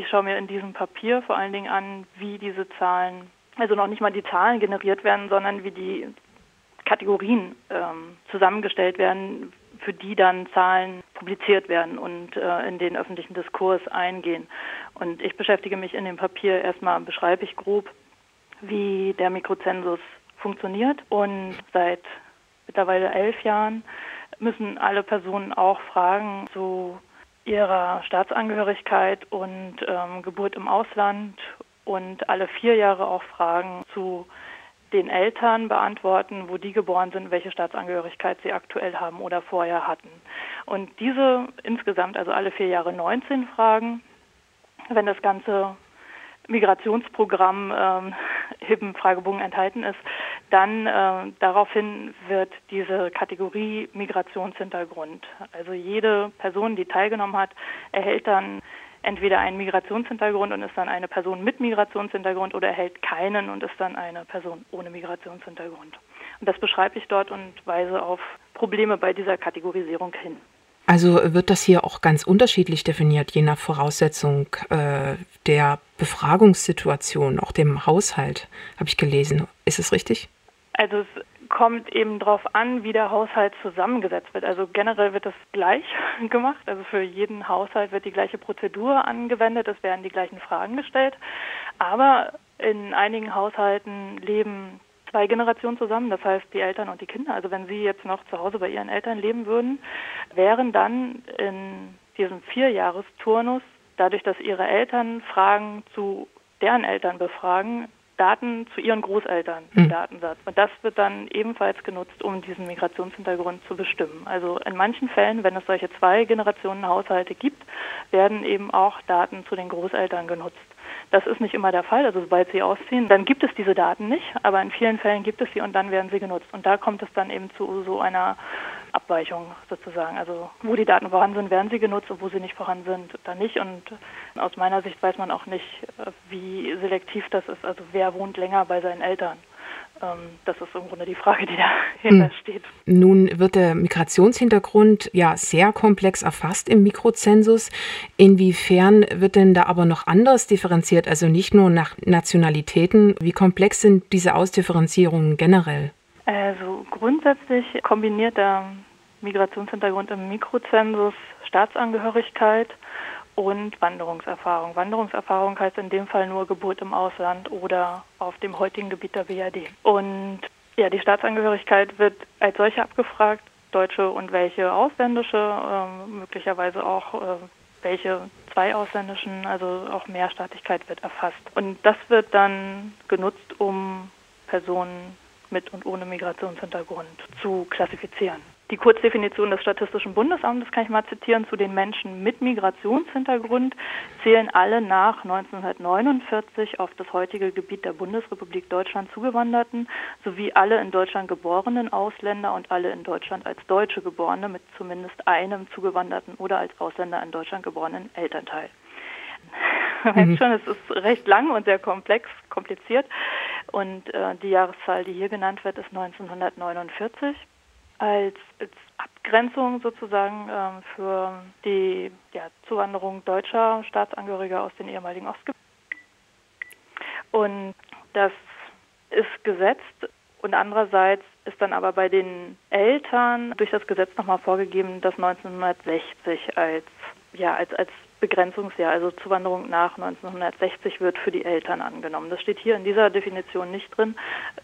ich schaue mir in diesem Papier vor allen Dingen an, wie diese Zahlen, also noch nicht mal die Zahlen generiert werden, sondern wie die Kategorien ähm, zusammengestellt werden, für die dann Zahlen publiziert werden und äh, in den öffentlichen Diskurs eingehen. Und ich beschäftige mich in dem Papier erstmal, beschreibe ich grob, wie der Mikrozensus funktioniert. Und seit mittlerweile elf Jahren müssen alle Personen auch Fragen zu ihrer Staatsangehörigkeit und ähm, Geburt im Ausland und alle vier Jahre auch Fragen zu den Eltern beantworten, wo die geboren sind, welche Staatsangehörigkeit sie aktuell haben oder vorher hatten. Und diese insgesamt, also alle vier Jahre 19 Fragen, wenn das ganze Migrationsprogramm ähm, im Fragebogen enthalten ist, dann äh, daraufhin wird diese Kategorie Migrationshintergrund, also jede Person, die teilgenommen hat, erhält dann entweder einen Migrationshintergrund und ist dann eine Person mit Migrationshintergrund oder erhält keinen und ist dann eine Person ohne Migrationshintergrund. Und das beschreibe ich dort und weise auf Probleme bei dieser Kategorisierung hin. Also wird das hier auch ganz unterschiedlich definiert, je nach Voraussetzung äh, der Befragungssituation, auch dem Haushalt, habe ich gelesen. Ist es richtig? Also es kommt eben darauf an, wie der Haushalt zusammengesetzt wird. Also generell wird das gleich gemacht. Also für jeden Haushalt wird die gleiche Prozedur angewendet. Es werden die gleichen Fragen gestellt. Aber in einigen Haushalten leben zwei Generationen zusammen, das heißt die Eltern und die Kinder. Also wenn Sie jetzt noch zu Hause bei Ihren Eltern leben würden, wären dann in diesem Vierjahresturnus, dadurch, dass Ihre Eltern Fragen zu deren Eltern befragen, Daten zu ihren Großeltern im mhm. Datensatz. Und das wird dann ebenfalls genutzt, um diesen Migrationshintergrund zu bestimmen. Also in manchen Fällen, wenn es solche zwei Generationen Haushalte gibt, werden eben auch Daten zu den Großeltern genutzt. Das ist nicht immer der Fall. Also sobald sie ausziehen, dann gibt es diese Daten nicht, aber in vielen Fällen gibt es sie und dann werden sie genutzt. Und da kommt es dann eben zu so einer Abweichung sozusagen. Also wo die Daten vorhanden sind, werden sie genutzt und wo sie nicht vorhanden sind, dann nicht. Und aus meiner Sicht weiß man auch nicht, äh, wie selektiv das ist. Also wer wohnt länger bei seinen Eltern? Ähm, das ist im Grunde die Frage, die dahinter hm. steht. Nun wird der Migrationshintergrund ja sehr komplex erfasst im Mikrozensus. Inwiefern wird denn da aber noch anders differenziert, also nicht nur nach Nationalitäten? Wie komplex sind diese Ausdifferenzierungen generell? Also grundsätzlich kombiniert der Migrationshintergrund im Mikrozensus Staatsangehörigkeit und Wanderungserfahrung. Wanderungserfahrung heißt in dem Fall nur Geburt im Ausland oder auf dem heutigen Gebiet der BRD. Und ja, die Staatsangehörigkeit wird als solche abgefragt, deutsche und welche ausländische, äh, möglicherweise auch äh, welche zwei ausländischen, also auch Mehrstaatlichkeit wird erfasst. Und das wird dann genutzt, um Personen mit und ohne Migrationshintergrund zu klassifizieren. Die Kurzdefinition des Statistischen Bundesamtes kann ich mal zitieren. Zu den Menschen mit Migrationshintergrund zählen alle nach 1949 auf das heutige Gebiet der Bundesrepublik Deutschland zugewanderten sowie alle in Deutschland geborenen Ausländer und alle in Deutschland als Deutsche geborene mit zumindest einem zugewanderten oder als Ausländer in Deutschland geborenen Elternteil. Mhm. schon, es ist recht lang und sehr komplex, kompliziert. Und äh, die Jahreszahl, die hier genannt wird, ist 1949 als, als Abgrenzung sozusagen ähm, für die ja, Zuwanderung deutscher Staatsangehöriger aus den ehemaligen Ostgebieten. Und das ist gesetzt und andererseits ist dann aber bei den Eltern durch das Gesetz nochmal vorgegeben, dass 1960 als ja als als Begrenzungsjahr, also Zuwanderung nach 1960 wird für die Eltern angenommen. Das steht hier in dieser Definition nicht drin,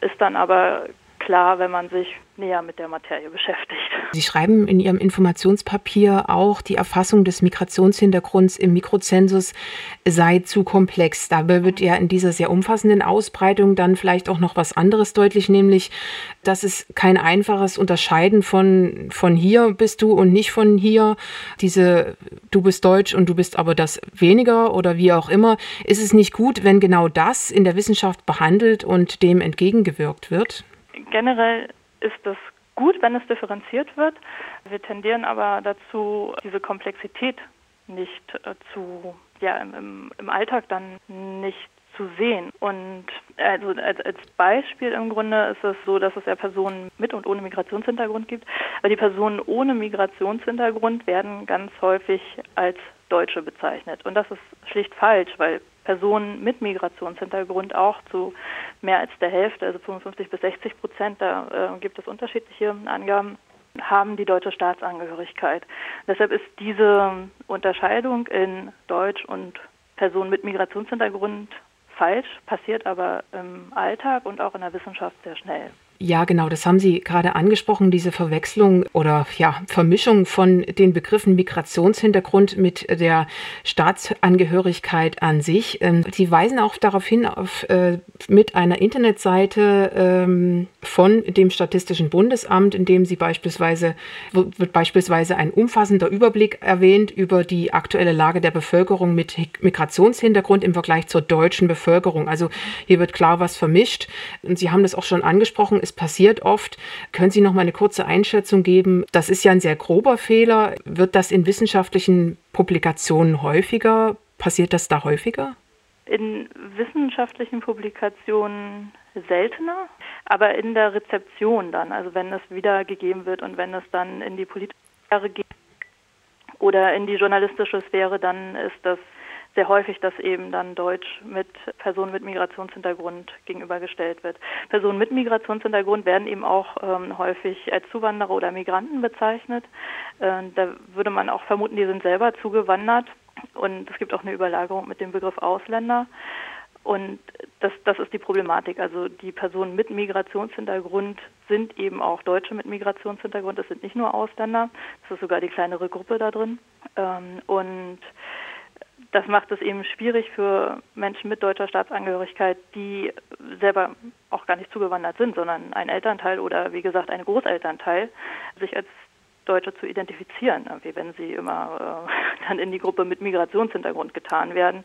ist dann aber klar, wenn man sich näher mit der Materie beschäftigt. Sie schreiben in Ihrem Informationspapier auch, die Erfassung des Migrationshintergrunds im Mikrozensus sei zu komplex. Dabei wird ja in dieser sehr umfassenden Ausbreitung dann vielleicht auch noch was anderes deutlich, nämlich, dass es kein einfaches Unterscheiden von, von hier bist du und nicht von hier, diese du bist deutsch und du bist aber das weniger oder wie auch immer. Ist es nicht gut, wenn genau das in der Wissenschaft behandelt und dem entgegengewirkt wird? Generell ist es gut, wenn es differenziert wird. Wir tendieren aber dazu, diese Komplexität nicht äh, zu, ja, im, im Alltag dann nicht zu sehen. Und also als, als Beispiel im Grunde ist es so, dass es ja Personen mit und ohne Migrationshintergrund gibt. Aber die Personen ohne Migrationshintergrund werden ganz häufig als Deutsche bezeichnet. Und das ist schlicht falsch, weil Personen mit Migrationshintergrund auch zu mehr als der Hälfte, also 55 bis 60 Prozent, da äh, gibt es unterschiedliche Angaben, haben die deutsche Staatsangehörigkeit. Deshalb ist diese Unterscheidung in Deutsch und Personen mit Migrationshintergrund falsch, passiert aber im Alltag und auch in der Wissenschaft sehr schnell. Ja, genau, das haben Sie gerade angesprochen, diese Verwechslung oder ja, Vermischung von den Begriffen Migrationshintergrund mit der Staatsangehörigkeit an sich. Ähm, Sie weisen auch darauf hin, auf, äh, mit einer Internetseite ähm, von dem Statistischen Bundesamt, in dem Sie beispielsweise, wird beispielsweise ein umfassender Überblick erwähnt über die aktuelle Lage der Bevölkerung mit Migrationshintergrund im Vergleich zur deutschen Bevölkerung. Also hier wird klar was vermischt. Und Sie haben das auch schon angesprochen es passiert oft. Können Sie noch mal eine kurze Einschätzung geben? Das ist ja ein sehr grober Fehler. Wird das in wissenschaftlichen Publikationen häufiger? Passiert das da häufiger? In wissenschaftlichen Publikationen seltener, aber in der Rezeption dann, also wenn es wiedergegeben wird und wenn es dann in die politische Sphäre geht oder in die journalistische Sphäre, dann ist das sehr häufig, dass eben dann Deutsch mit Personen mit Migrationshintergrund gegenübergestellt wird. Personen mit Migrationshintergrund werden eben auch ähm, häufig als Zuwanderer oder Migranten bezeichnet. Äh, da würde man auch vermuten, die sind selber zugewandert. Und es gibt auch eine Überlagerung mit dem Begriff Ausländer. Und das, das ist die Problematik. Also die Personen mit Migrationshintergrund sind eben auch Deutsche mit Migrationshintergrund. Das sind nicht nur Ausländer. Das ist sogar die kleinere Gruppe da drin. Ähm, und das macht es eben schwierig für Menschen mit deutscher Staatsangehörigkeit, die selber auch gar nicht zugewandert sind, sondern ein Elternteil oder wie gesagt ein Großelternteil, sich als Deutsche zu identifizieren, wie wenn sie immer äh, dann in die Gruppe mit Migrationshintergrund getan werden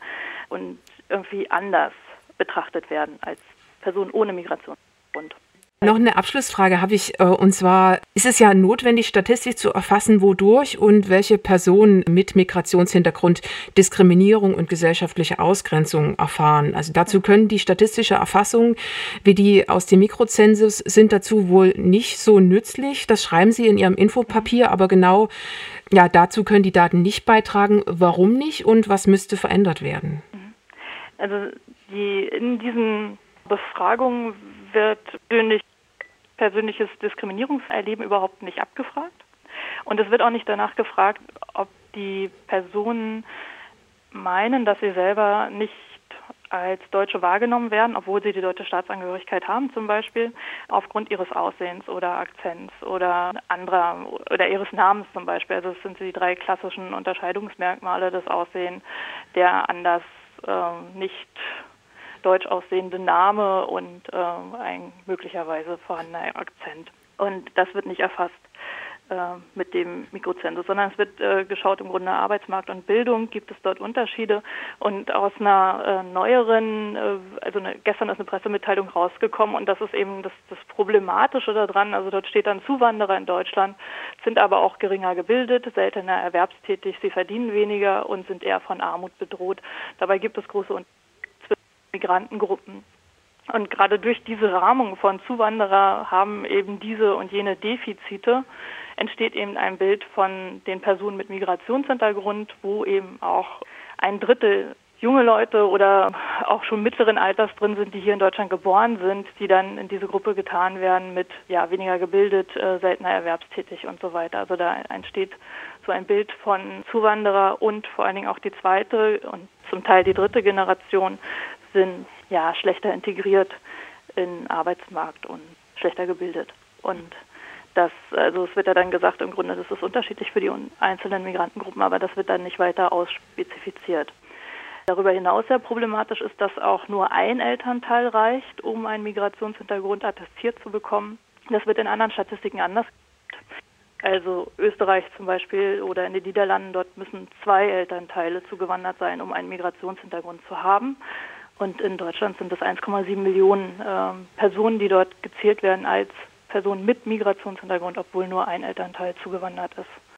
und irgendwie anders betrachtet werden als Person ohne Migrationshintergrund. Noch eine Abschlussfrage habe ich, äh, und zwar ist es ja notwendig, statistisch zu erfassen, wodurch und welche Personen mit Migrationshintergrund Diskriminierung und gesellschaftliche Ausgrenzung erfahren. Also dazu können die statistische Erfassungen, wie die aus dem Mikrozensus, sind dazu wohl nicht so nützlich. Das schreiben Sie in Ihrem Infopapier, aber genau ja, dazu können die Daten nicht beitragen. Warum nicht und was müsste verändert werden? Also die in diesen Befragungen wird persönlich persönliches Diskriminierungserleben überhaupt nicht abgefragt. Und es wird auch nicht danach gefragt, ob die Personen meinen, dass sie selber nicht als Deutsche wahrgenommen werden, obwohl sie die deutsche Staatsangehörigkeit haben, zum Beispiel aufgrund ihres Aussehens oder Akzents oder anderer oder ihres Namens zum Beispiel. Also das sind die drei klassischen Unterscheidungsmerkmale des Aussehens, der anders äh, nicht deutsch aussehende Name und äh, ein möglicherweise vorhandener Akzent. Und das wird nicht erfasst äh, mit dem Mikrozensus, sondern es wird äh, geschaut im Grunde Arbeitsmarkt und Bildung, gibt es dort Unterschiede und aus einer äh, neueren, äh, also eine, gestern ist eine Pressemitteilung rausgekommen und das ist eben das, das Problematische daran, also dort steht dann Zuwanderer in Deutschland, sind aber auch geringer gebildet, seltener erwerbstätig, sie verdienen weniger und sind eher von Armut bedroht. Dabei gibt es große Unterschiede Migrantengruppen. Und gerade durch diese Rahmung von Zuwanderer haben eben diese und jene Defizite, entsteht eben ein Bild von den Personen mit Migrationshintergrund, wo eben auch ein Drittel junge Leute oder auch schon mittleren Alters drin sind, die hier in Deutschland geboren sind, die dann in diese Gruppe getan werden mit ja weniger gebildet, äh, seltener erwerbstätig und so weiter. Also da entsteht so ein Bild von Zuwanderer und vor allen Dingen auch die zweite und zum Teil die dritte Generation sind ja schlechter integriert in Arbeitsmarkt und schlechter gebildet. Und das, also es wird ja dann gesagt, im Grunde, das ist unterschiedlich für die einzelnen Migrantengruppen, aber das wird dann nicht weiter ausspezifiziert. Darüber hinaus sehr problematisch ist, dass auch nur ein Elternteil reicht, um einen Migrationshintergrund attestiert zu bekommen. Das wird in anderen Statistiken anders. Also Österreich zum Beispiel oder in den Niederlanden, dort müssen zwei Elternteile zugewandert sein, um einen Migrationshintergrund zu haben. Und in Deutschland sind es 1,7 Millionen äh, Personen, die dort gezählt werden als Personen mit Migrationshintergrund, obwohl nur ein Elternteil zugewandert ist.